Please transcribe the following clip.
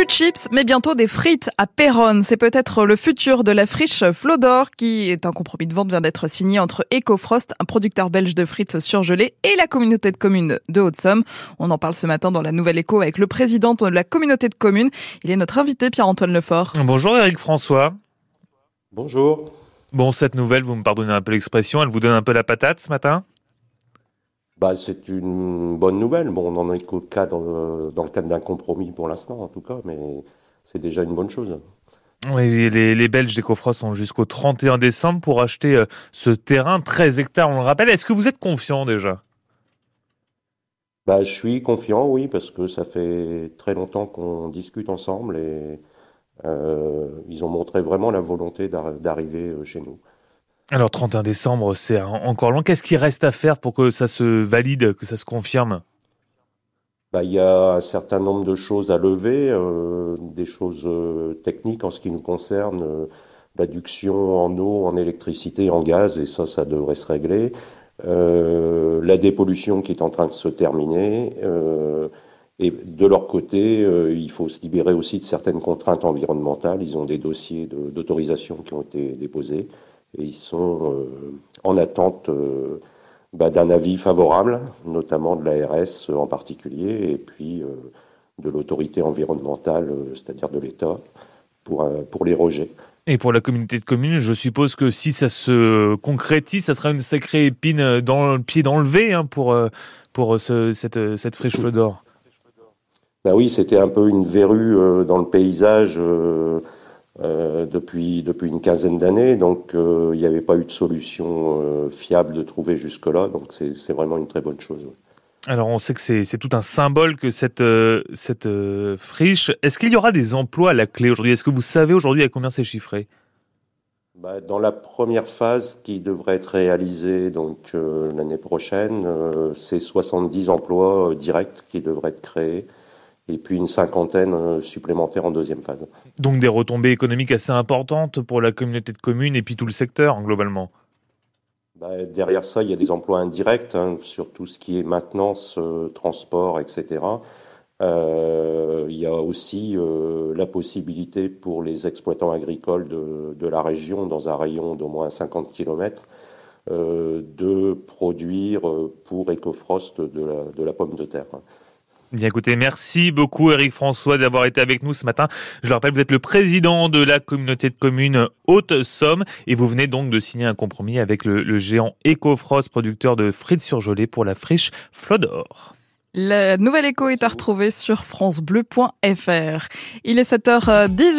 Plus de chips, mais bientôt des frites à Péronne. C'est peut-être le futur de la friche Flodor, qui est un compromis de vente vient d'être signé entre Ecofrost, un producteur belge de frites surgelées, et la communauté de communes de Haute-Somme. On en parle ce matin dans la Nouvelle Écho avec le président de la communauté de communes. Il est notre invité, Pierre-Antoine Lefort. Bonjour Eric François. Bonjour. Bon, cette nouvelle, vous me pardonnez un peu l'expression, elle vous donne un peu la patate ce matin? Bah, c'est une bonne nouvelle. Bon, on n'en est qu'au cadre, dans le cadre d'un compromis pour l'instant, en tout cas, mais c'est déjà une bonne chose. Oui, les, les Belges d'Ecofrost sont jusqu'au 31 décembre pour acheter euh, ce terrain, 13 hectares, on le rappelle. Est-ce que vous êtes confiant déjà? Bah, Je suis confiant, oui, parce que ça fait très longtemps qu'on discute ensemble et euh, ils ont montré vraiment la volonté d'arriver euh, chez nous. Alors 31 décembre, c'est encore loin. Qu'est-ce qui reste à faire pour que ça se valide, que ça se confirme? Bah, il y a un certain nombre de choses à lever, euh, des choses euh, techniques en ce qui nous concerne, euh, l'adduction en eau, en électricité, en gaz, et ça, ça devrait se régler. La dépollution qui est en train de se terminer. et de leur côté, il faut se libérer aussi de certaines contraintes environnementales. Ils ont des dossiers d'autorisation qui ont été déposés et ils sont euh, en attente euh, bah, d'un avis favorable, notamment de l'ARS en particulier, et puis euh, de l'autorité environnementale, c'est-à-dire de l'État, pour, pour les rejets. Et pour la communauté de communes, je suppose que si ça se concrétise, ça sera une sacrée épine dans le pied d'enlever hein, pour, pour ce, cette, cette friche d'or. Ben oui, c'était un peu une verrue dans le paysage. Euh, depuis, depuis une quinzaine d'années, donc euh, il n'y avait pas eu de solution euh, fiable de trouver jusque-là, donc c'est vraiment une très bonne chose. Alors on sait que c'est tout un symbole que cette, cette friche. Est-ce qu'il y aura des emplois à la clé aujourd'hui? Est-ce que vous savez aujourd'hui à combien c'est chiffré? Bah, Dans la première phase qui devrait être réalisée donc l'année prochaine, c'est 70 emplois directs qui devraient être créés et puis une cinquantaine euh, supplémentaires en deuxième phase. Donc des retombées économiques assez importantes pour la communauté de communes et puis tout le secteur hein, globalement bah, Derrière ça, il y a des emplois indirects hein, sur tout ce qui est maintenance, euh, transport, etc. Euh, il y a aussi la possibilité pour les exploitants agricoles de, de la région, dans un rayon d'au moins 50 km, de produire pour Ecofrost de la, de la pomme de terre. Bien écoutez, merci beaucoup Eric François d'avoir été avec nous ce matin. Je le rappelle, vous êtes le président de la communauté de communes Haute-Somme et vous venez donc de signer un compromis avec le, géant Ecofrost, producteur de frites surgelées pour la friche Flodor. La nouvelle écho est à retrouver sur francebleu.fr. Il est 7h10.